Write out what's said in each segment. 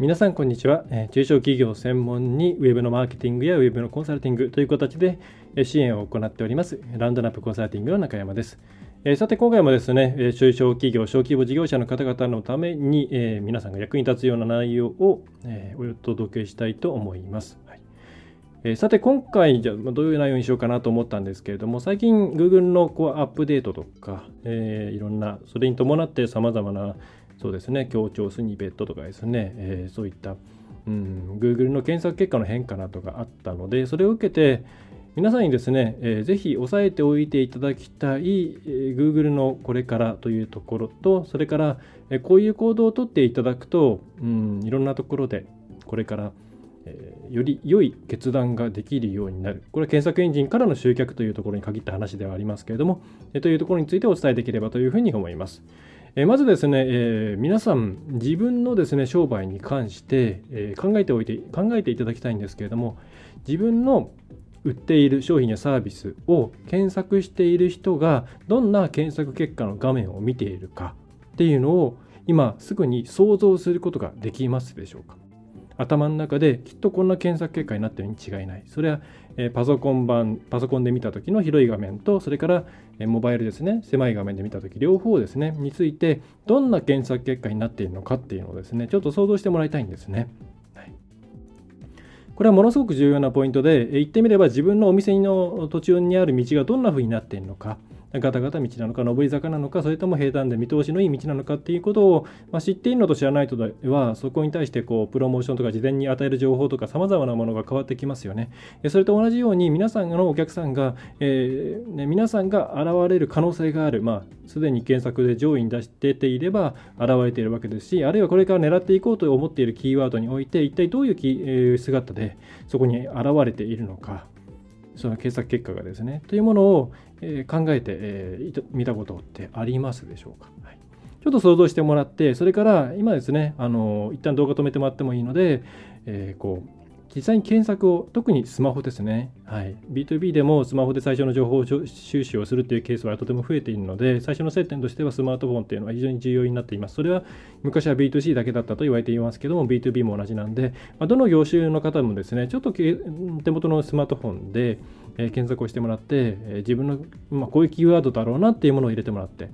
皆さんこんにちは、え中小企業専門にウェブのマーケティングやウェブのコンサルティングという形で支援を行っておりますランドナップコンサルティングの中山です。えさて今回もですね、中小企業、小規模事業者の方々のために、え皆さんが役に立つような内容を、えお届けしたいと思います。はいえさて今回じゃどういう内容にしようかなと思ったんですけれども最近 Google のこうアップデートとか、えー、いろんなそれに伴ってさまざまなそうですね、協調スニペットとかですね、えー、そういった、うん、Google の検索結果の変化などがあったので、それを受けて、皆さんにですね、えー、ぜひ押さえておいていただきたい、えー、Google のこれからというところと、それから、えー、こういう行動をとっていただくと、うん、いろんなところでこれから、えー、より良い決断ができるようになる。これは検索エンジンからの集客というところに限った話ではありますけれども、えー、というところについてお伝えできればというふうに思います。えまずですね、えー、皆さん自分のですね商売に関して、えー、考えておいて考えていただきたいんですけれども自分の売っている商品やサービスを検索している人がどんな検索結果の画面を見ているかっていうのを今すぐに想像することができますでしょうか頭の中できっとこんな検索結果になってるに違いない。それは、えパソコン版、パソコンで見た時の広い画面と、それから、モバイルですね、狭い画面で見た時両方ですね、について、どんな検索結果になっているのかっていうのをですね、ちょっと想像してもらいたいんですね。はい、これはものすごく重要なポイントで、言ってみれば自分のお店の途中にある道がどんな風になっているのか、ガタガタ道なのか、上り坂なのか、それとも平坦で見通しのいい道なのかっていうことを、まあ、知っているのと知らないとでは、そこに対してこうプロモーションとか事前に与える情報とか、さまざまなものが変わってきますよね。それと同じように、皆さんのお客さんが、えー、ね、皆さんが現れる可能性がある、まあ、すでに検索で上位に出してていれば、現れているわけですし、あるいはこれから狙っていこうと思っているキーワードにおいて、一体どういう、え、姿でそこに現れているのか。その検索結果がですね、というものを、え考えて、え、見たことってありますでしょうか、はい、ちょっと想像してもらって、それから今ですね、あの一旦動画止めてもらってもいいので、えー、こう実際に検索を、特にスマホですね。はい。B2B でもスマホで最初の情報収集をするというケースはとても増えているので、最初の接点としてはスマートフォンというのは非常に重要になっています。それは昔は B2C だけだったと言われていますけども、B2B も同じなんで、まあ、どの業種の方もですね、ちょっと手元のスマートフォンで、え検索をしてもらって、え自分の、まあ、こういうキーワードだろうなっていうものを入れてもらって、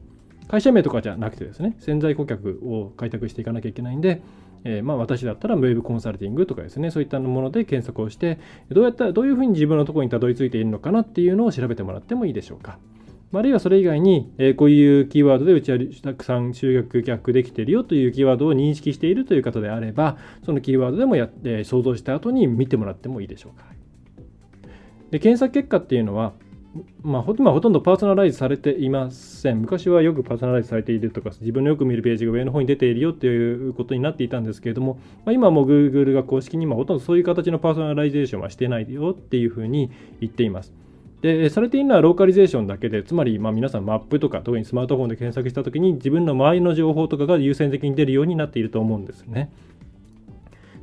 会社名とかじゃなくてですね、潜在顧客を開拓していかなきゃいけないんで、えー、まあ私だったらウェブコンサルティングとかですね、そういったもので検索をして、どうやったら、どういうふうに自分のところにたどり着いているのかなっていうのを調べてもらってもいいでしょうか。あるいはそれ以外に、え、こういうキーワードでうちはたくさん集約逆できているよというキーワードを認識しているという方であれば、そのキーワードでもやって、想像した後に見てもらってもいいでしょうか。で検索結果っていうのは、まあ、今ほとんどパーソナライズされていません。昔はよくパーソナライズされているとか、自分のよく見るページが上の方に出ているよということになっていたんですけれども、まあ、今も Google が公式にほとんどそういう形のパーソナライゼーションはしてないよっていうふうに言っています。で、されているのはローカリゼーションだけで、つまりま皆さんマップとか、特にスマートフォンで検索したときに自分の周りの情報とかが優先的に出るようになっていると思うんですね。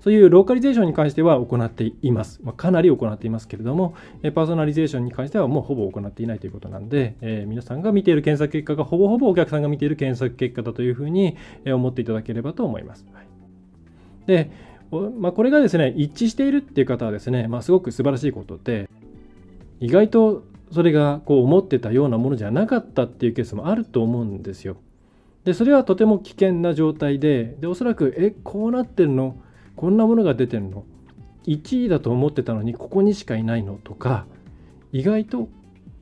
そういうローカリゼーションに関しては行っています。まあ、かなり行っていますけれども、パーソナリゼーションに関してはもうほぼ行っていないということなんで、えー、皆さんが見ている検索結果がほぼほぼお客さんが見ている検索結果だというふうに思っていただければと思います。はい、で、まあ、これがですね、一致しているっていう方はですね、まあ、すごく素晴らしいことで、意外とそれがこう思ってたようなものじゃなかったっていうケースもあると思うんですよ。で、それはとても危険な状態で、で、おそらく、え、こうなってるの？こんなものが出てるの。1位だと思ってたのにここにしかいないの。とか意外と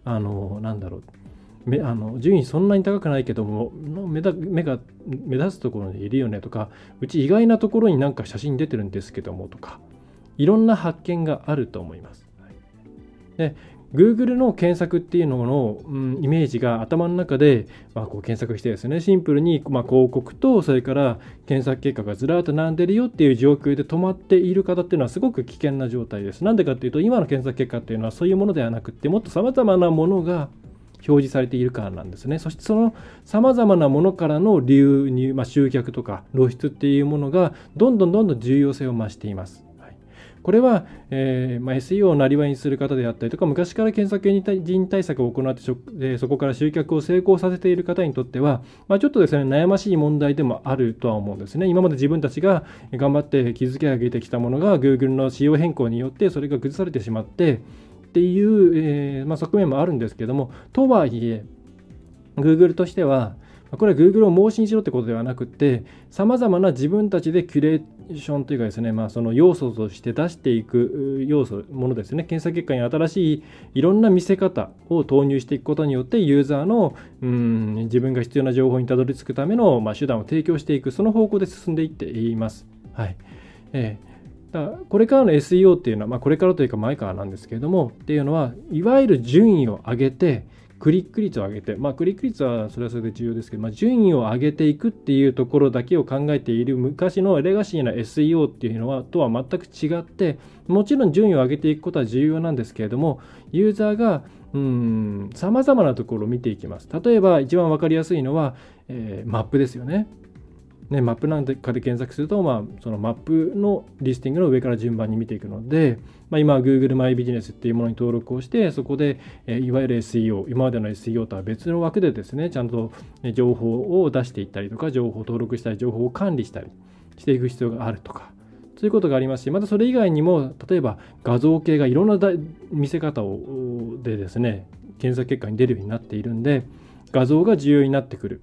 あのなんだろう。めあの順位そんなに高くないけども目だ目が目立つところにいるよね。とかうち意外なところになんか写真出てるんですけども。とかいろんな発見があると思います。で Google の検索っていうのの、うん、イメージが頭の中で、まあ、こう検索してですねシンプルに、まあ、広告とそれから検索結果がずらっと並んでるよっていう状況で止まっている方っていうのはすごく危険な状態です。なんでかっていうと今の検索結果っていうのはそういうものではなくってもっとさまざまなものが表示されているからなんですね。そしてそのさまざまなものからの流入、まあ、集客とか露出っていうものがどんどんどんどん重要性を増しています。これは、えーまあ、SEO をなりわいにする方であったりとか、昔から検索エンジン対策を行ってそ、えー、そこから集客を成功させている方にとっては、まあ、ちょっとですね、悩ましい問題でもあるとは思うんですね。今まで自分たちが頑張って築き上げてきたものが、Google の仕様変更によってそれが崩されてしまって、っていう、えーまあ、側面もあるんですけども、とはいえ、Google としては、これは Google を盲信しろってことではなくて、さまざまな自分たちでキュレーションというかですね、まあ、その要素として出していく要素、ものですね、検査結果に新しいいろんな見せ方を投入していくことによって、ユーザーのうん自分が必要な情報にたどり着くための、まあ、手段を提供していく、その方向で進んでいっています。はい。えー、だこれからの SEO っていうのは、まあ、これからというか前からなんですけれども、っていうのは、いわゆる順位を上げて、クリック率を上げて、まあ、クリック率はそれはそれで重要ですけど、まあ、順位を上げていくっていうところだけを考えている昔のレガシーな SEO っていうのはとは全く違ってもちろん順位を上げていくことは重要なんですけれどもユーザーがさまざまなところを見ていきます。例えば一番分かりやすいのは、えー、マップですよね。ね、マップなんかで検索すると、まあ、そのマップのリスティングの上から順番に見ていくので、まあ、今、Google マイビジネスっていうものに登録をして、そこで、えいわゆる SEO、今までの SEO とは別の枠でですね、ちゃんと情報を出していったりとか、情報を登録したり、情報を管理したりしていく必要があるとか、そういうことがありますし、またそれ以外にも、例えば画像系がいろんな見せ方をでですね、検索結果に出るようになっているんで、画像が重要になってくる。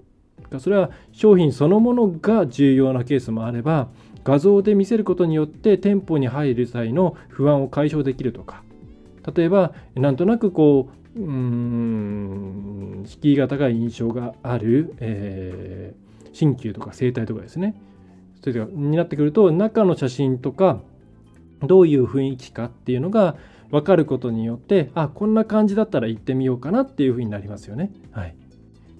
それは商品そのものが重要なケースもあれば画像で見せることによって店舗に入る際の不安を解消できるとか。例えばなんとなくこううん敷居が高い印象がある、えー、鍼灸とか整体とかですね。それになってくると中の写真とかどういう雰囲気かっていうのが分かることによってあこんな感じだったら行ってみようかなっていうふうになりますよね。はい。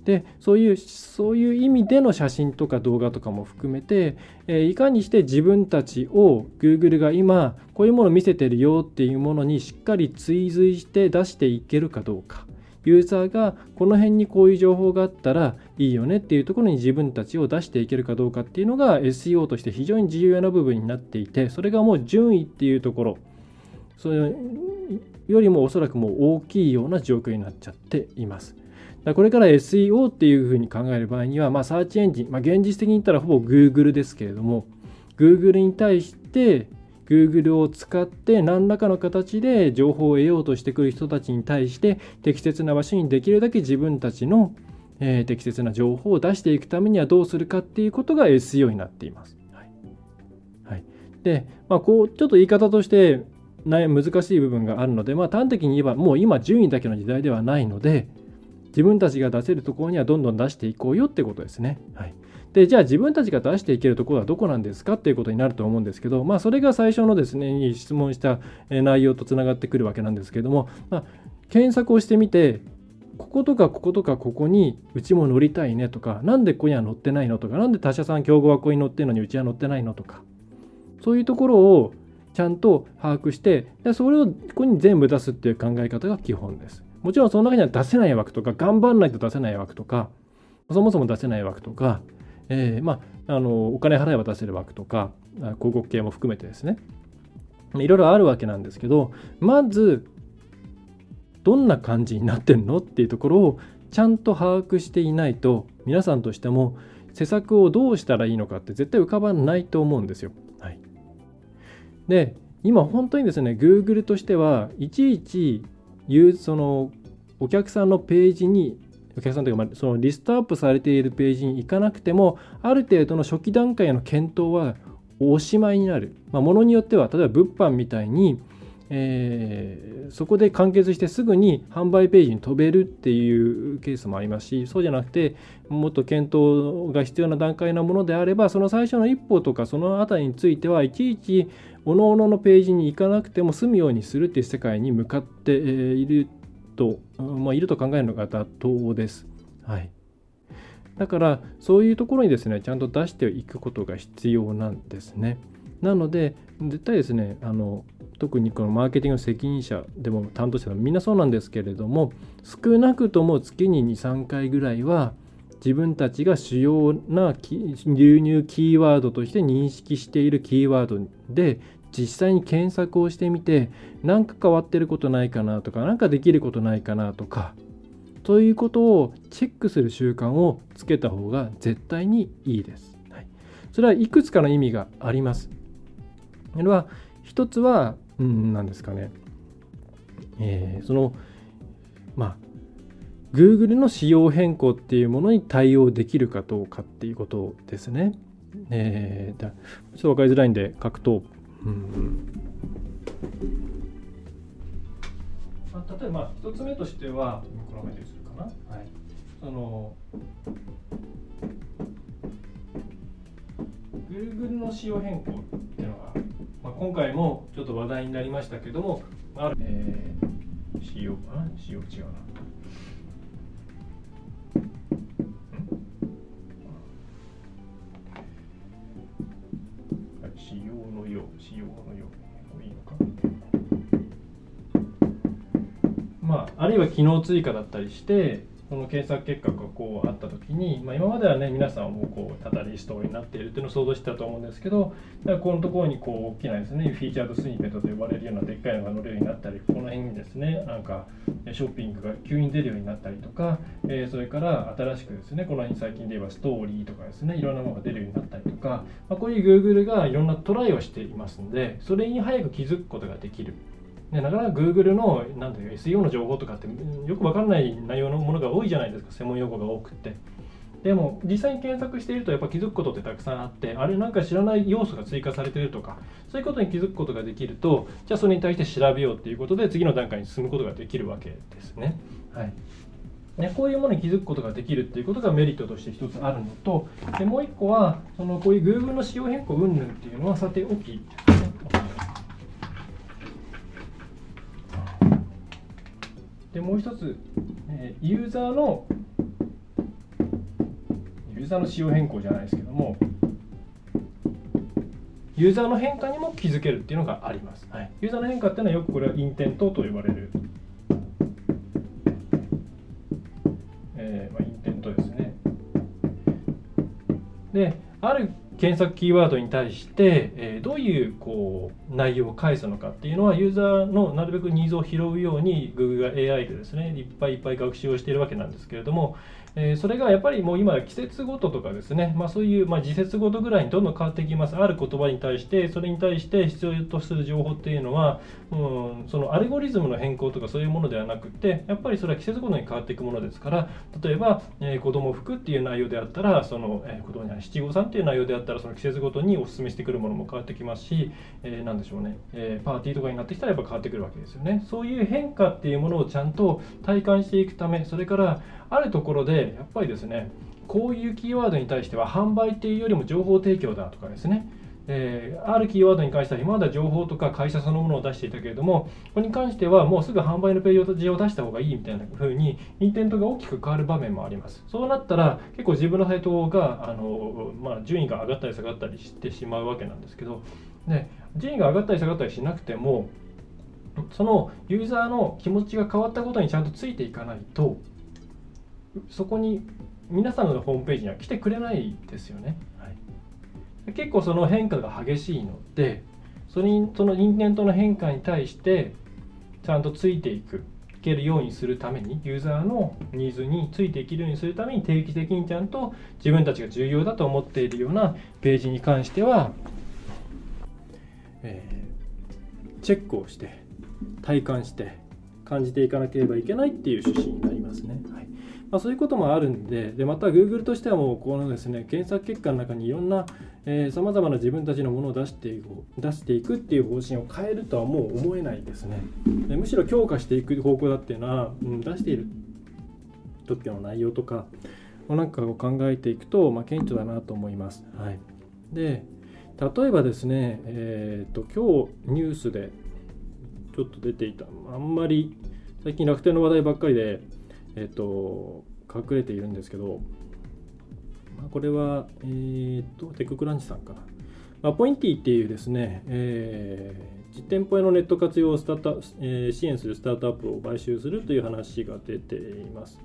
でそういうそういう意味での写真とか動画とかも含めて、え、いかにして自分たちを Google が今こういうものを見せてるよっていうものにしっかり追随して出していけるかどうかユーザーがこの辺にこういう情報があったらいいよねっていうところに自分たちを出していけるかどうかっていうのが SEO として非常に重要な部分になっていてそれがもう順位っていうところそれよりもおそらくもう大きいような状況になっちゃっています。これから SEO っていうふうに考える場合には、まあ、サーチエンジン、まあ、現実的に言ったらほぼ Google ですけれども、Google に対して Google を使って何らかの形で情報を得ようとしてくる人たちに対して適切な場所にできるだけ自分たちの、えー、適切な情報を出していくためにはどうするかっていうことが SEO になっています。はい、はい、で、まあ、こうちょっと言い方として難しい部分があるので、まあ、端的に言えばもう今順位だけの時代ではないので、自分たちが出せるところにはどんどん出していこうよってことですね。はい、でじゃあ自分たちが出していけるところはどこなんですかっていうことになると思うんですけど、まあ、それが最初のですね質問した内容とつながってくるわけなんですけども、まあ、検索をしてみてこことかこことかここにうちも乗りたいねとか何でここには乗ってないのとか何で他社さん競合はここに乗ってるのにうちは乗ってないのとかそういうところをちゃんと把握してでそれをここに全部出すっていう考え方が基本です。もちろんその中には出せない枠とか、頑張らないと出せない枠とか、そもそも出せない枠とか、えー、まあ、あの、お金払えば出せる枠とか、広告系も含めてですね、いろいろあるわけなんですけど、まず、どんな感じになってんのっていうところをちゃんと把握していないと、皆さんとしても施策をどうしたらいいのかって絶対浮かばないと思うんですよ。はい、で、今本当にですね、Google としてはいちいちいうそのお客さんのページにお客さんというか、そのリストアップされているページに行かなくてもある程度の初期段階の検討はおしまいになる、まあ、ものによっては例えば物販みたいに、えー、そこで完結してすぐに販売ページに飛べるっていうケースもありますしそうじゃなくてもっと検討が必要な段階のものであればその最初の一歩とかその辺りについてはいちいち各々のページに行かなくても済むようにするっていう世界に向かっていると、まあ、いると考えるのが妥当です。はい。だからそういうところにですねちゃんと出していくことが必要なんですね。なので絶対ですねあの特にこのマーケティングの責任者でも担当者でもみんなそうなんですけれども少なくとも月に23回ぐらいは自分たちが主要な流入キーワードとして認識しているキーワードで実際に検索をしてみて何か変わってることないかなとか何かできることないかなとかそういうことをチェックする習慣をつけた方が絶対にいいです。はい、それはいくつかの意味があります。それは一つは、うん、何ですかね、えー、そのまあ Google の仕様変更っていうものに対応できるかどうかっていうことですね。えー、ちょっと分かりづらいんで書くと、うん。まあ、例えば1つ目としてはこの目でするかな、はい、その Google の仕様変更っていうのが、まあ、今回もちょっと話題になりましたけどもある、えー、仕様あ仕様違うなのようしようのようでいいのかまああるいは機能追加だったりしてこの検索結果がこうあった時に、まあ、今まではね皆さんもこうタタリストになっているっていうのを想像してたと思うんですけどだからこのところにこう大きなですねフィーチャードスニペットと呼ばれるようなでっかいのが載るようになったりこの辺にですねなんかショッピングが急に出るようになったりとか、えー、それから新しくですねこの辺最近で言えばストーリーとかですねいろんなものが出るようになったりとか、まあ、こういう Google がいろんなトライをしていますのでそれに早く気づくことができる。ね、なかなか Google のなんていう SEO の情報とかってよく分かんない内容のものが多いじゃないですか専門用語が多くてでも実際に検索しているとやっぱ気づくことってたくさんあってあれなんか知らない要素が追加されてるとかそういうことに気づくことができるとじゃあそれに対して調べようっていうことで次の段階に進むことができるわけですね。はいね、こういうものに気づくことができるっていうことがメリットとして一つあるのとでもう一個はそのこういう Google の仕様変更云々っていうのはさておきでもう一つ、えユーザーのユーザーの仕様変更じゃないですけどもユーザーの変化にも気づけるっていうのがあります、はい、ユーザーの変化っていうのはよくこれはインテントと呼ばれる、えーまあ、インテントですね。である検索キーワードに対して、えどういうこう内容を返すのかっていうのはユーザーのなるべくニーズを拾うように Google が AI でですねいっぱいいっぱい学習をしているわけなんですけれども、えそれがやっぱりもう今季節ごととかですね、まあ、そういう、まあ、時節ごとぐらいにどんどん変わってきます。ある言葉に対してそれに対して必要とする情報っていうのは、うん、そのアルゴリズムの変更とかそういうものではなくてやっぱりそれは季節ごとに変わっていくものですから例えば、えー、子供服っていう内容であったらその、えー、子供には七五三っていう内容であったらその季節ごとにお勧めしてくるものも変わってきますし、えー、何でしょうね、えー、パーティーとかになってきたらやっぱ変わってくるわけですよね。そういう変化っていうものをちゃんと体感していくためそれからあるところでやっぱりですねこういうキーワードに対しては販売っていうよりも情報提供だとかですねえー、あるキーワードに関しては今までは情報とか会社そのものを出していたけれどもこれに関してはもうすぐ販売のページを出した方がいいみたいな風にインテントが大きく変わる場面もあります。そうなったら結構自分のサイトがあの、まあ、順位が上がったり下がったりしてしまうわけなんですけどで順位が上がったり下がったりしなくてもそのユーザーの気持ちが変わったことにちゃんとついていかないとそこに皆さんのホームページには来てくれないですよね。はい、結構その変化が激しいのでそれにそのインテントの変化に対してちゃんとついていくいけるようにするためにユーザーのニーズについていけるようにするために定期的にちゃんと自分たちが重要だと思っているようなページに関しては、えー、チェックをして体感して感じていかなければいけないっていう趣旨になりますね。はいまあ、そういうこともあるんででまた Google としてはもうこのですね検索結果の中にいろんなさまざまな自分たちのものを出していく出していくっていう方針を変えるとはもう思えないですね。でむしろ強化していく方向だっていうのは、うん、出している時の内容とかなんかを考えていくと、まあ、顕著だなと思います、はい、で例えばですね、えーと、今日ニュースでちょっと出ていたあんまり最近楽天の話題ばっかりで、えっ、と、隠れているんですけど、まあ、これは、えー、っと、テッククランチさんかな。まあ、ポインティっていうですね、えー、実店舗へのネット活用をスタート、えー、支援するスタートアップを買収するという話が出ています。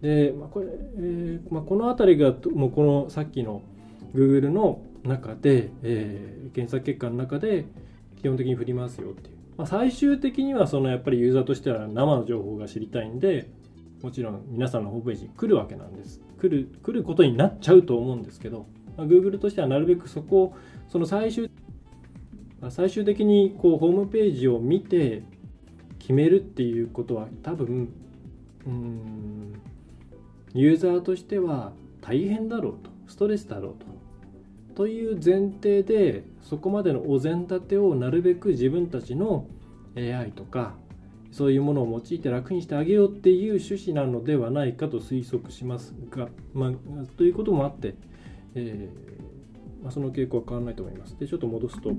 で、まあ、これ、えーまあ、この辺りが、もうこのさっきの Google の中で、えー、検索結果の中で基本的に振りますよっていう。まあ、最終的にはそのやっぱりユーザーとしては生の情報が知りたいんで、もちろん皆さんのホームページに来るわけなんです。来る来ることになっちゃうと思うんですけど、まあ、Google としてはなるべくそこを、その最終最終的にこうホームページを見て決めるっていうことは多分うんユーザーとしては大変だろうとストレスだろうとという前提でそこまでのお膳立てをなるべく自分たちの AI とかそういうものを用いて楽にしてあげようっていう趣旨なのではないかと推測しますが、まあ、ということもあって、えー、まあ、その傾向は変わらないと思います。でちょっと戻すと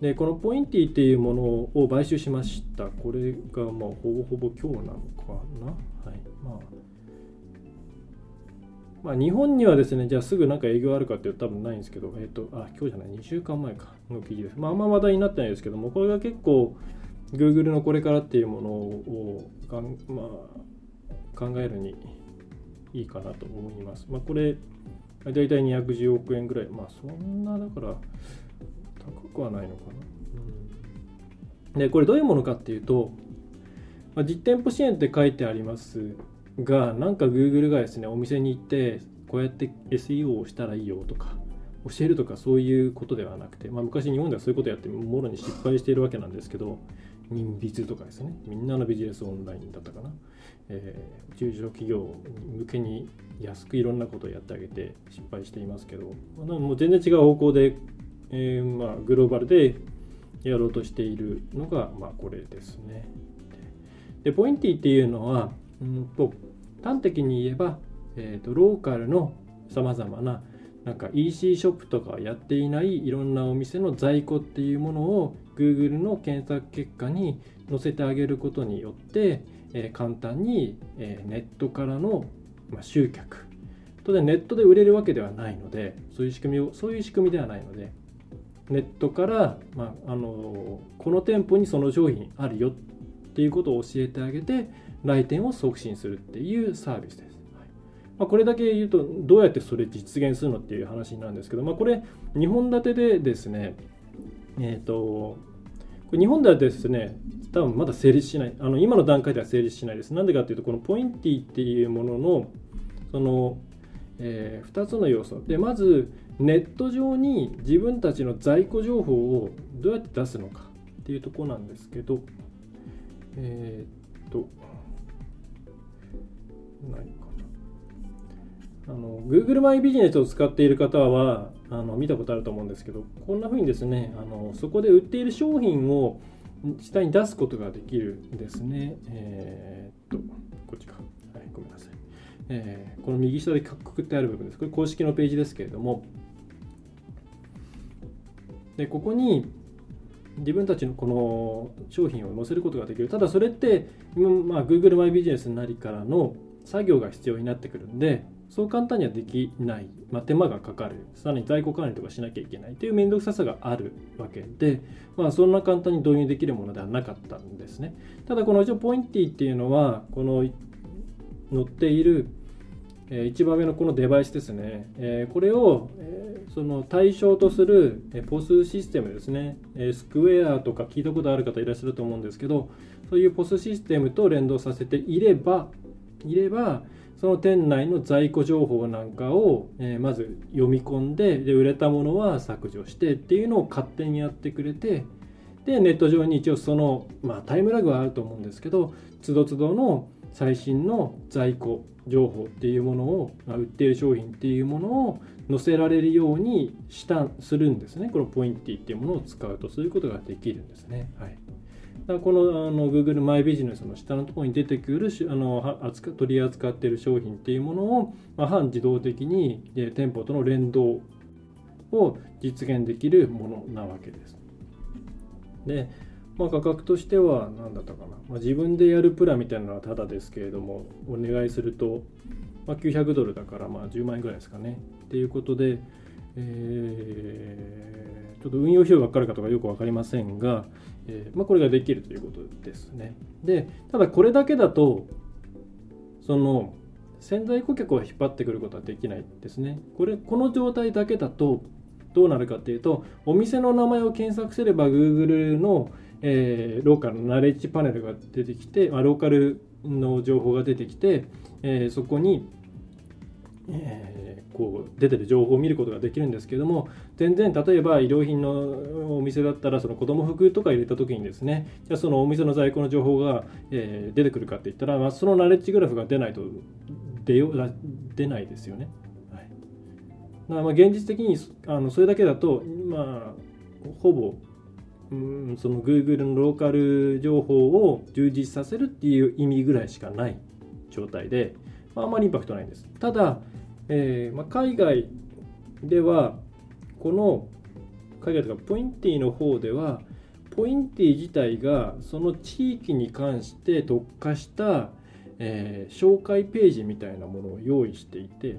でこのポインティっていうものを買収しました。これがまあほぼほぼ今日なのかな。はいまあまあ、日本にはですね、じゃあすぐなんか営業あるかっていうと多分ないんですけど、えっ、ー、と、あ、今日じゃない、2週間前かの記事です。まあ、あんま話題になってないですけども、これが結構、Google のこれからっていうものをかん、まあ、考えるにいいかなと思います。まあ、これ、大体210億円ぐらい。まあ、そんな、だから、高くはないのかな。うん、で、これどういうものかっていうと、まあ、実店舗支援って書いてありますがなんか Google がですねお店に行ってこうやって SEO をしたらいいよとか教えるとかそういうことではなくて、まあ、昔日本ではそういうことやってもろに失敗しているわけなんですけど人筆とかですね。みんなのビジネスオンラインだったかな、えー、中小企業向けに安くいろんなことをやってあげて失敗していますけど、まあ、もう全然違う方向で、えー、まあ、グローバルでやろうとしているのが、まあ、これですね。でポインティっていうのはうんと端的に言えば、えーと、ローカルのさまざまななんか EC ショップとかやっていないいろんなお店の在庫っていうものを Google の検索結果に載せてあげることによって、えー、簡単に、えー、ネットからの、まあ、集客当然ネットで売れるわけではないのでそういう仕組みをそういう仕組みではないのでネットから、まあ、あのこの店舗にその商品あるよっていうことを教えてあげて来店を促進するっていうサービスです。まあ、これだけ言うとどうやってそれ実現するのっていう話なんですけど、まあ、これ2本立てでですね、えっ、ー、と、これ2本立てですね、多分まだ成立しない、あの今の段階では成立しないです。なんでかっていうと、このポインティっていうものの、その、えー、2つの要素。で、まず、ネット上に自分たちの在庫情報をどうやって出すのかっていうとこなんですけど、えー、っと、ない。あの Google マイビジネスを使っている方はあの見たことあると思うんですけど、こんな風にですね、あのそこで売っている商品を下に出すことができるんですね。えー、っと、こっちか。はい、ごめんなさい。えー、この右下でくくってある部分です。これ公式のページですけれども、でここに自分たちのこの商品を載せることができる。ただそれって、まあ、Google マイビジネスなりからの作業が必要になってくるんで、そう簡単にはできない、まあ、手間がかかる、さらに在庫管理とかしなきゃいけない。という面倒くささがあるわけで、まあ、そんな簡単に導入できるものではなかったんですね。ただ、この一応ポインティっていうのは、この載っている一番上のこのデバイスですね、これを、その対象とする、えポスシステムですね、スクエアとか聞いたことある方いらっしゃると思うんですけど、そういうポスシステムと連動させていれば、いれば、その店内の在庫情報なんかを、えまず読み込んでで、売れたものは削除してっていうのを勝手にやってくれて、で、ネット上に一応その、まあタイムラグはあると思うんですけど、つどつどの最新の在庫情報っていうものをま売っている商品っていうものを載せられるようにしたするんですねこのポインティっていうものを使うとそういうことができるんですね。はいだこのあの Google マイビジネスの下のところに出てくるあの扱取り扱っている商品っていうものを、まあ、半自動的に店舗との連動を実現できるものなわけです。でまあ、価格としては何だったかな、まあ、自分でやるプランみたいなのはただですけれどもお願いすると、まあ、900ドルだからまあ10万円ぐらいですかねっていうことで、えー、ちょっと運用費用がかかるかとかよく分かりませんが、えー、まあ、これができるということですね。でただこれだけだとその潜在顧客を引っ張ってくることはできないですね。これこの状態だけだとどうなるかっていうとお店の名前を検索すれば Google のえー、ローカルのナレッジパネルが出てきて、まあ、ローカルの情報が出てきて、えー、そこに、えー、こう出てる情報を見ることができるんですけども全然例えば衣料品のお店だったらその子供服とか入れた時にですねじゃあそのお店の在庫の情報が、えー、出てくるかって言ったら、まあ、そのナレッジグラフが出ないと出よ出ないですよね。はい、だからまあ現実的にあのそれだけだと、まあ、ほぼうんその Google のローカル情報を充実させるっていう意味ぐらいしかない状態で、あ、あまりインパクトないんです。ただ、えー、まあ、海外ではこの海外とかポインティの方ではポインティ自体がその地域に関して特化した、えー、紹介ページみたいなものを用意していて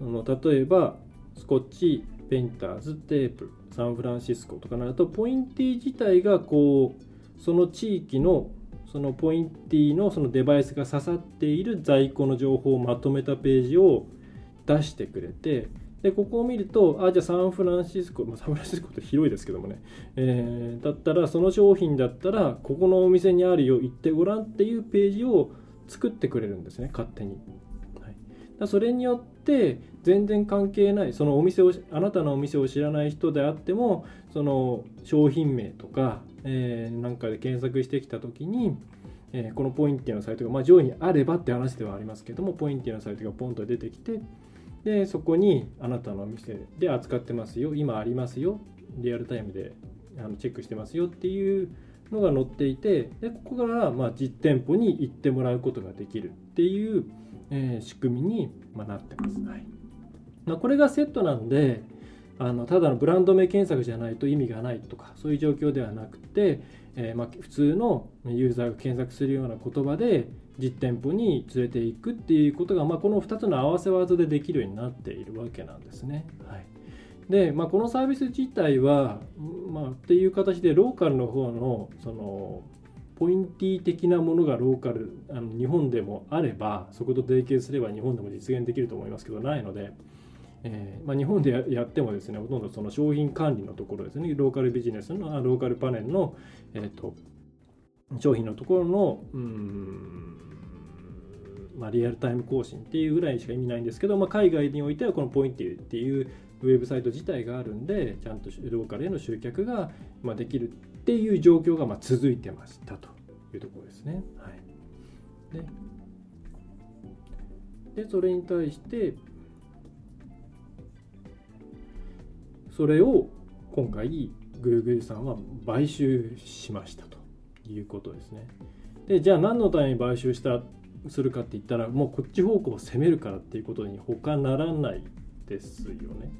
あの例えばスコッチペンターズテープサンフランシスコとかなるとポインティ自体がこうその地域のそのポインティのそのデバイスが刺さっている在庫の情報をまとめたページを出してくれてでここを見るとあじゃあサンフランシスコ、まあ、サンフランシスコって 広いですけどもね、えー、だったらその商品だったらここのお店にあるよ行ってごらんっていうページを作ってくれるんですね勝手に。はいだそれによって全然関係ないそのお店をあなたのお店を知らない人であってもその商品名とか、えー、なんかで検索してきた時に、えー、このポインティのサイトが、まあ、上位にあればって話ではありますけどもポインティのサイトがポンと出てきてでそこにあなたのお店で扱ってますよ今ありますよリアルタイムであのチェックしてますよっていうのが載っていてでここからま実店舗に行ってもらうことができるっていうえー、仕組みに、まなってます。はいまあ、これがセットなんであのただのブランド名検索じゃないと意味がないとかそういう状況ではなくて、えー、ま、普通のユーザーが検索するような言葉で実店舗に連れていくっていうことが、まあ、この2つの合わせ技でできるようになっているわけなんですね。はいで、まあ、このサービス自体は、まあ、っていう形でローカルの方のそのポインティー的なものがローカルあの日本でもあればそこと提携すれば日本でも実現できると思いますけどないので、えー、まあ、日本でやってもですねほとんどその商品管理のところですねローカルビジネスのローカルパネルの、えーと、商品のところのうんまあ、リアルタイム更新っていうぐらいしか意味ないんですけど、まあ、海外においてはこのポインティっていうウェブサイト自体があるんでちゃんとローカルへの集客がまできるっていう状況がま続いてましたというところですね。はい、ででそれに対してそれを今回 Google さんは買収しましたということですね。でじゃあ何のために買収したするかって言ったらもうこっち方向を攻めるからっていうことに他ならないですよね。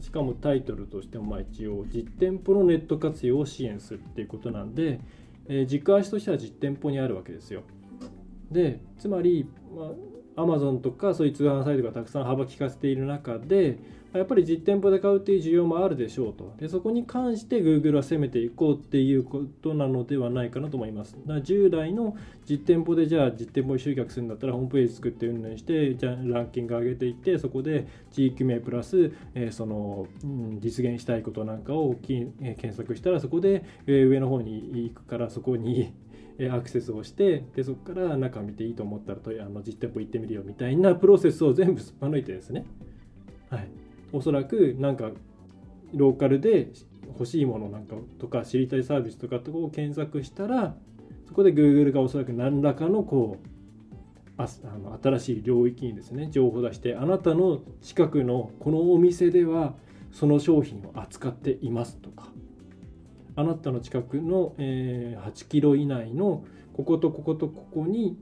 しかもタイトルとしてもまあ一応実店舗のネット活用を支援するっていうことなんで、えー、軸足としては実店舗にあるわけですよ。でつまり、まあ、Amazon とかそういう通販サイトがたくさん幅利かせている中でやっぱり実店舗で買うっていう需要もあるでしょうと。でそこに関して Google は攻めていこうっていうことなのではないかなと思います。だから従来の実店舗でじゃあ実店舗に集客するんだったらホームページ作って運営してじゃランキング上げていってそこで地域名プラス、えー、その、うん、実現したいことなんかをき、えー、検索したらそこで、え、上の方に行くからそこにアクセスをしてでそこから中見ていいと思ったらとあの実店舗行ってみるよみたいなプロセスを全部すっぱ抜いてですね。はい。おそらくなんかローカルで欲しいものなんかとか知りたいサービスとかとを検索したらそこで Google がおそらく何らかのこうあの新しい領域にですね情報を出してあなたの近くのこのお店ではその商品を扱っていますとかあなたの近くの、えー、8キロ以内のこことこことここに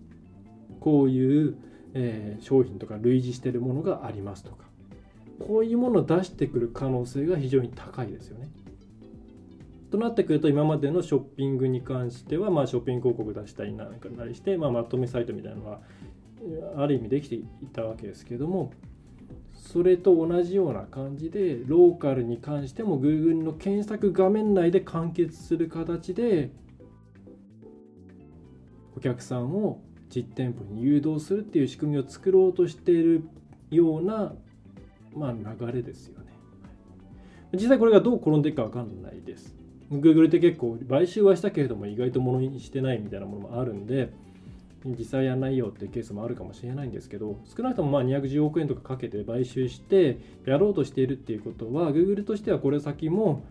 こういう、えー、商品とか類似しているものがありますとかこういうものを出してくる可能性が非常に高いですよね。となってくると今までのショッピングに関しては、まあ、ショッピング広告出したりなんかなりして、まあ、まとめサイトみたいなのはある意味できていたわけですけどもそれと同じような感じでローカルに関しても Google の検索画面内で完結する形でお客さんを実店舗に誘導するっていう仕組みを作ろうとしているような、まあ、流れですよね。実際これがどう転んでいくか分かんないです。Google って結構買収はしたけれども意外とものにしてないみたいなものもあるんで実際やらないよっていうケースもあるかもしれないんですけど少なくともまあ210億円とかかけて買収してやろうとしているっていうことは Google としてはこれ先も、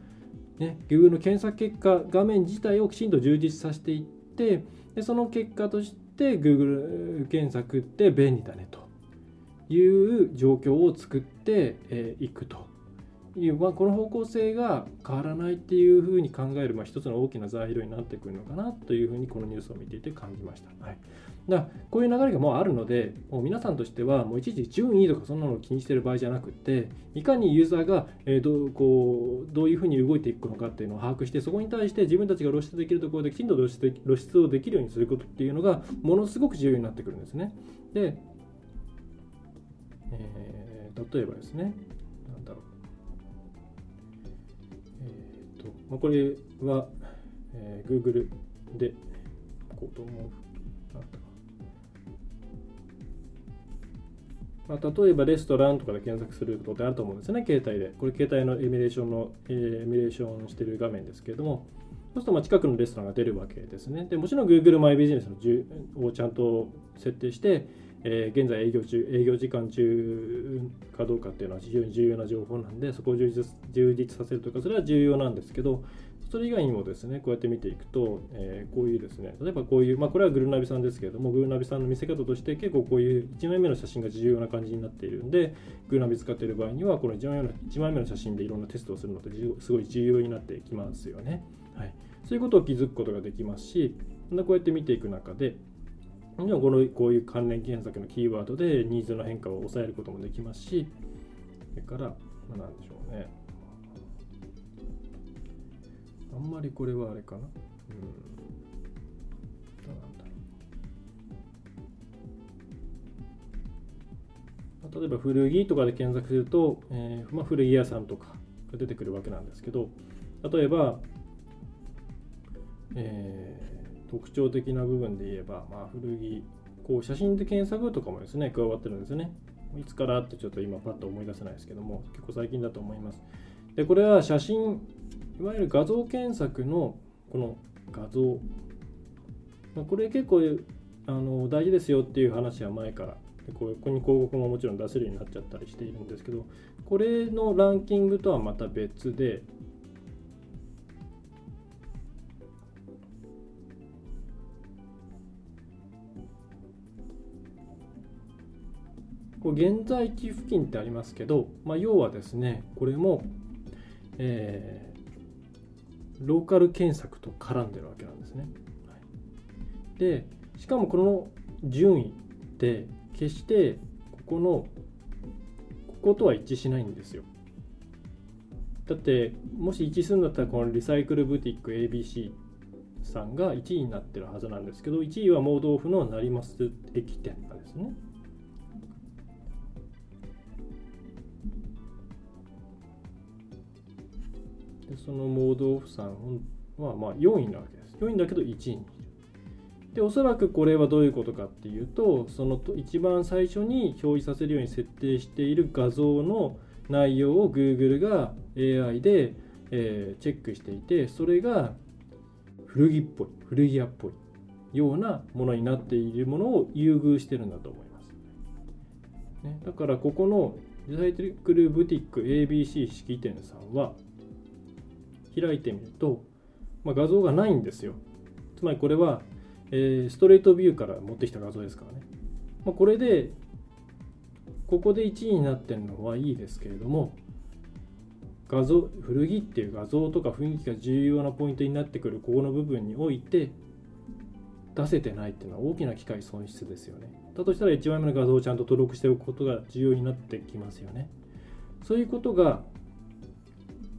ね、Google の検索結果画面自体をきちんと充実させていってでその結果として Google 検索って便利だねという状況を作っていくという、まあ、この方向性が変わらないっていうふうに考える、まあ、一つの大きな材料になってくるのかなというふうにこのニュースを見ていて感じました。はい、だこういう流れがもうあるのでもう皆さんとしてはもういちいち順位とかそんなのを気にしてる場合じゃなくていかにユーザーが、どうこうどういうふうに動いていくのかっていうのを把握してそこに対して自分たちが露出できるところできちんと露出露出をできるようにすることっていうのがものすごく重要になってくるんですね。で、えー、例えばですねまあ、これは、えー、Google でこうと思う。まあ、例えばレストランとかで検索することってあると思うんですね、携帯で。これ、携帯のエミュレーションの、えー、エミュレーションしてる画面ですけれども、そうするとまあ近くのレストランが出るわけですね。でもちろん Google マイビジネスのをちゃんと設定して、えー、現在営業中、営業時間中かどうかっていうのは非常に重要な情報なんで、そこを充実充実させるとか、それは重要なんですけど、それ以外にもですね、こうやって見ていくと、えー、こういうですね、例えばこういう、まあ、これはグルナビさんですけれども、グルナビさんの見せ方として、結構こういう1枚目の写真が重要な感じになっているんで、グルナビ使っている場合には、この1枚目の ,1 枚目の写真でいろんなテストをするのってすごい重要になってきますよね。はい、そういうことを気づくことができますし、こうやって見ていく中で、もちろんこのこういう関連検索のキーワードでニーズの変化を抑えることもできますし、それから、まあ、なんでしょうね。あんまりこれはあれかな。うん。どうなんだろう。例えば古着とかで検索すると、えーまあ、古着屋さんとかが出てくるわけなんですけど、例えば、えー特徴的な部分で言えば、まあ、古着こう写真で検索とかもですね加わってるんですよね。いつからってちょっと今パッと思い出せないですけども結構最近だと思います。でこれは写真いわゆる画像検索のこの画像、まあ、これ結構あの大事ですよっていう話は前からでここに広告ももちろん出せるようになっちゃったりしているんですけどこれのランキングとはまた別でこ現在地付近ってありますけど、まあ、要はですねこれも、えー、ローカル検索と絡んでるわけなんですね。はい、でしかもこの順位って決してここのこことは一致しないんですよ。だってもし一致するんだったらこのリサイクルブティック ABC さんが1位になってるはずなんですけど1位は盲導府の成増駅店なんですね。でその盲導夫さんはまあ4位なわけです。4位だけど1位にいる。で、おそらくこれはどういうことかっていうと、その一番最初に表示させるように設定している画像の内容を Google が AI で、えー、チェックしていて、それが古着っぽい、古着屋っぽいようなものになっているものを優遇してるんだと思います。ね、だからここのリサイクルブティック ABC 式店さんは開いてみると、まあ、画像がないんですよ。つまりこれは、えー、ストレートビューから持ってきた画像ですからね。まあ、これで、ここで1位になってるのはいいですけれども、画像、古着っていう画像とか雰囲気が重要なポイントになってくるここの部分において、出せてないっていうのは大きな機会損失ですよね。だとしたら1枚目の画像をちゃんと登録しておくことが重要になってきますよね。そういうことが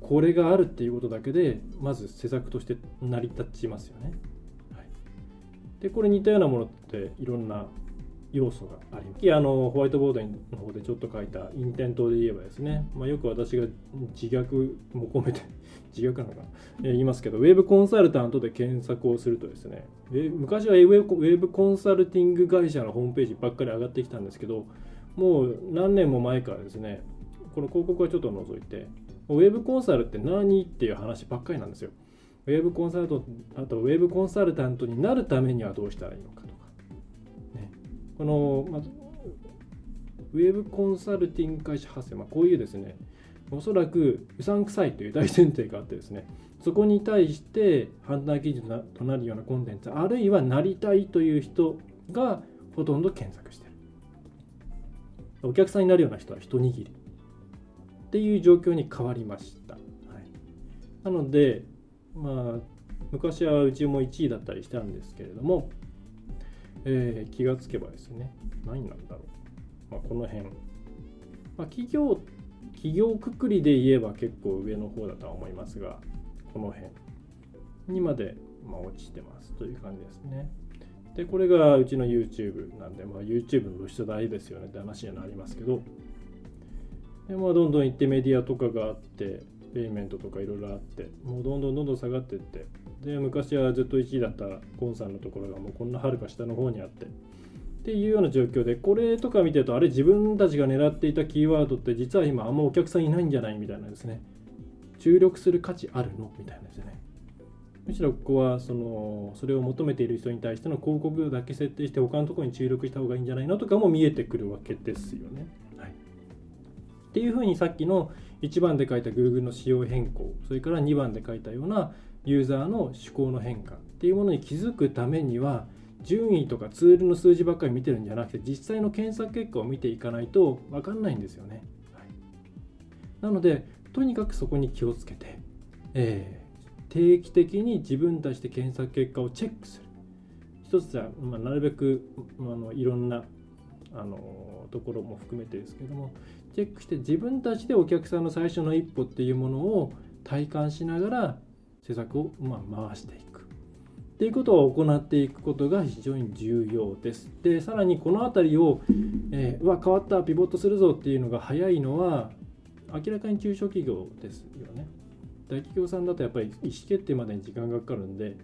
これがあるっていうことだけでまず施策として成り立ちますよね。はい、でこれ似たようなものっていろんな要素があります。あのホワイトボードの方でちょっと書いたインテントで言えばですね、まあ、よく私が自虐も込めて 自虐なのかな、え言いますけど、ウェブコンサルタントで検索をするとですね、昔はウェブコンサルティング会社のホームページばっかり上がってきたんですけど、もう何年も前からですね、この広告はちょっと除いて、ウェブコンサルって何っていう話ばっかりなんですよ。ウェブコンサルト、あとウェブコンサルタントになるためにはどうしたらいいのかとか。ね、この、まウェブコンサルティング会社発生、まあ、こういうですね、おそらくうさんくさいという大前提があってですね、そこに対して判断基準となるようなコンテンツ、あるいはなりたいという人がほとんど検索してる。お客さんになるような人は一握り。っていう状況に変わりました。はい、なので、まあ、昔はうちも1位だったりしたんですけれども、えー、気がつけばですね、何なんだろう。まあ、この辺。まあ、企業、企業くくりで言えば結構上の方だとは思いますが、この辺にまで、ま、落ちてますという感じですね。で、これがうちの YouTube なんで、まあ、YouTube の露出大ですよねって話にはなりますけど、でまあ、どんどん行ってメディアとかがあってペイメントとかいろいろあってもうどんどんどんどん下がっていって。で昔はずっと1位だったコンさんのところがもうこんなはるか下の方にあって。っていうような状況でこれとか見てるとあれ自分たちが狙っていたキーワードって実は今あんまお客さんいないんじゃないみたいなですね。注力する価値あるのみたいなですね。むしろここはそのそれを求めている人に対しての広告だけ設定して他のところに注力した方がいいんじゃないのとかも見えてくるわけですよね。っていうふうにさっきの1番で書いた Google の仕様変更それから2番で書いたようなユーザーの思考の変化っていうものに気づくためには順位とかツールの数字ばっかり見てるんじゃなくて実際の検索結果を見ていかないと分かんないんですよね。はい、なのでとにかくそこに気をつけて、えー、定期的に自分たちで検索結果をチェックする。一つは、まあ、なるべくあのいろんなあのところも含めてですけどもチェックして自分たちでお客さんの最初の一歩っていうものを体感しながら施策をま回していくっていうことを行っていくことが非常に重要です。でさらにこの辺りを、えー、うわ変わったピボットするぞっていうのが早いのは明らかに中小企業ですよね。大企業さんだとやっぱり意思決定までに時間がかかるんで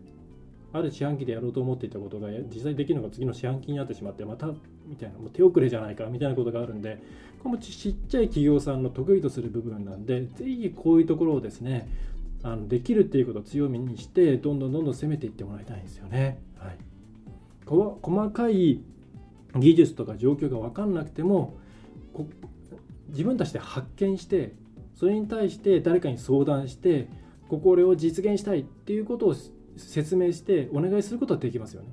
ある四半期でやろうと思っていたことが実際できるのが次の四半期になってしまってまたみたいなもう手遅れじゃないかみたいなことがあるんでこれもちっちゃい企業さんの得意とする部分なんでぜひこういうところをですねあのできるっていうことを強みにしてどんどんどんどん攻めていってもらいたいんですよね。はい、細かい技術とか状況が分かんなくても自分たちで発見してそれに対して誰かに相談してここを実現したいっていうことを説明してお願いすることはできますよね。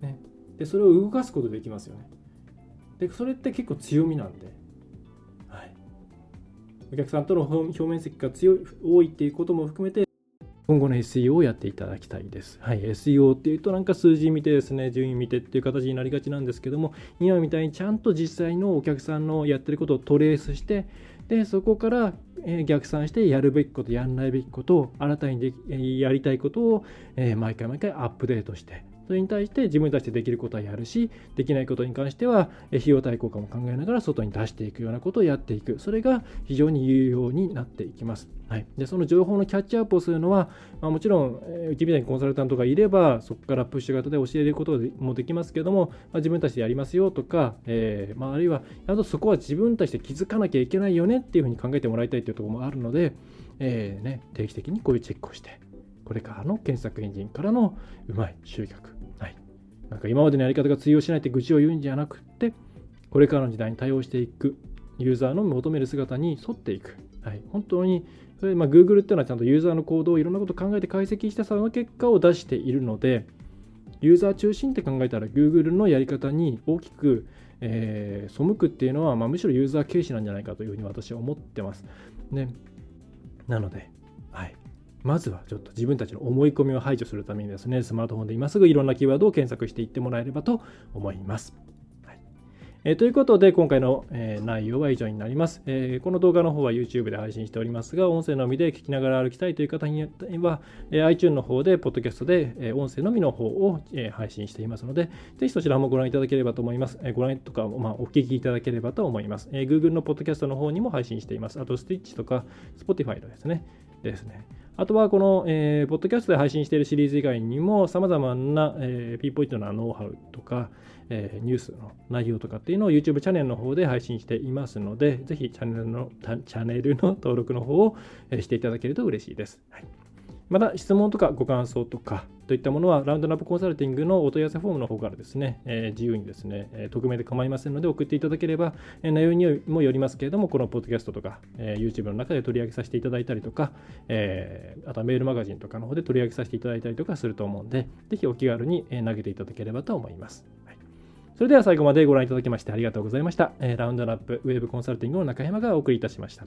ねでそれを動かすことできますよね。でそれって結構強みなんで、はい、お客さんとの表面積が強い多いっていうことも含めて今後の SEO をやっていただきたいです。はい、SEO っていうとなんか数字見てですね、順位見てっていう形になりがちなんですけども、今みたいにちゃんと実際のお客さんのやってることをトレースして、でそこから逆算してやるべきことやんないべきことを新たにやりたいことを毎回毎回アップデートしてそれに対して自分たちでできることはやるし、できないことに関しては、費用対効果も考えながら外に出していくようなことをやっていく。それが非常に有用になっていきます。はい、でその情報のキャッチアップをするのは、まあ、もちろん、うちみたいにコンサルタントがいれば、そこからプッシュ型で教えることもできますけども、まあ、自分たちでやりますよとか、えー、まあ、あるいは、あとそこは自分たちで気づかなきゃいけないよねっていうふうに考えてもらいたいというところもあるので、えーね、定期的にこういうチェックをして、これからの検索エンジンからのうまい集客、なんか今までのやり方が通用しないって愚痴を言うんじゃなくて、これからの時代に対応していく、ユーザーの求める姿に沿っていく。はい、本当に、それまあ、Google っていうのはちゃんとユーザーの行動をいろんなことを考えて解析したその結果を出しているので、ユーザー中心って考えたら Google のやり方に大きく、えー、背くっていうのは、まあ、むしろユーザー軽視なんじゃないかというふうに私は思ってます。ね、なので、まずはちょっと自分たちの思い込みを排除するためにですね、スマートフォンで今すぐいろんなキーワードを検索していってもらえればと思います。はいえー、ということで、今回の、えー、内容は以上になります、えー。この動画の方は YouTube で配信しておりますが、音声のみで聞きながら歩きたいという方には、え、iTunes の方で、ポッドキャストで、え、音声のみの方を、え、配信していますので、ぜひそちらもご覧いただければと思います。え、ご覧とか、まあ、お聞きいただければと思います。え、Google のポッドキャストの方にも配信しています。あと、Stitch とか Spotify のですね。ですね。あとはこの、えー、ポッドキャストで配信しているシリーズ以外にも、さまざまな、えー、ピンポイントなノウハウとか、えー、ニュースの内容とかっていうのを YouTube チャンネルの方で配信していますので、ぜひチャンネルのチャンネルの登録の方をしていただけると嬉しいです。はいまた質問とかご感想とかといったものは、ラウンドナップコンサルティングのお問い合わせフォームの方からですね、えー、自由にですね、えー、匿名で構いませんので送っていただければ、えー、内容にもよりますけれども、このポッドキャストとか、えー、YouTube の中で取り上げさせていただいたりとか、えー、あとはメールマガジンとかの方で取り上げさせていただいたりとかすると思うんで、ぜひお気軽に投げていただければと思います。はい、それでは最後までご覧いただきましてありがとうございました。えー、ラウンドナップウェブコンサルティングの中山がお送りいたしました。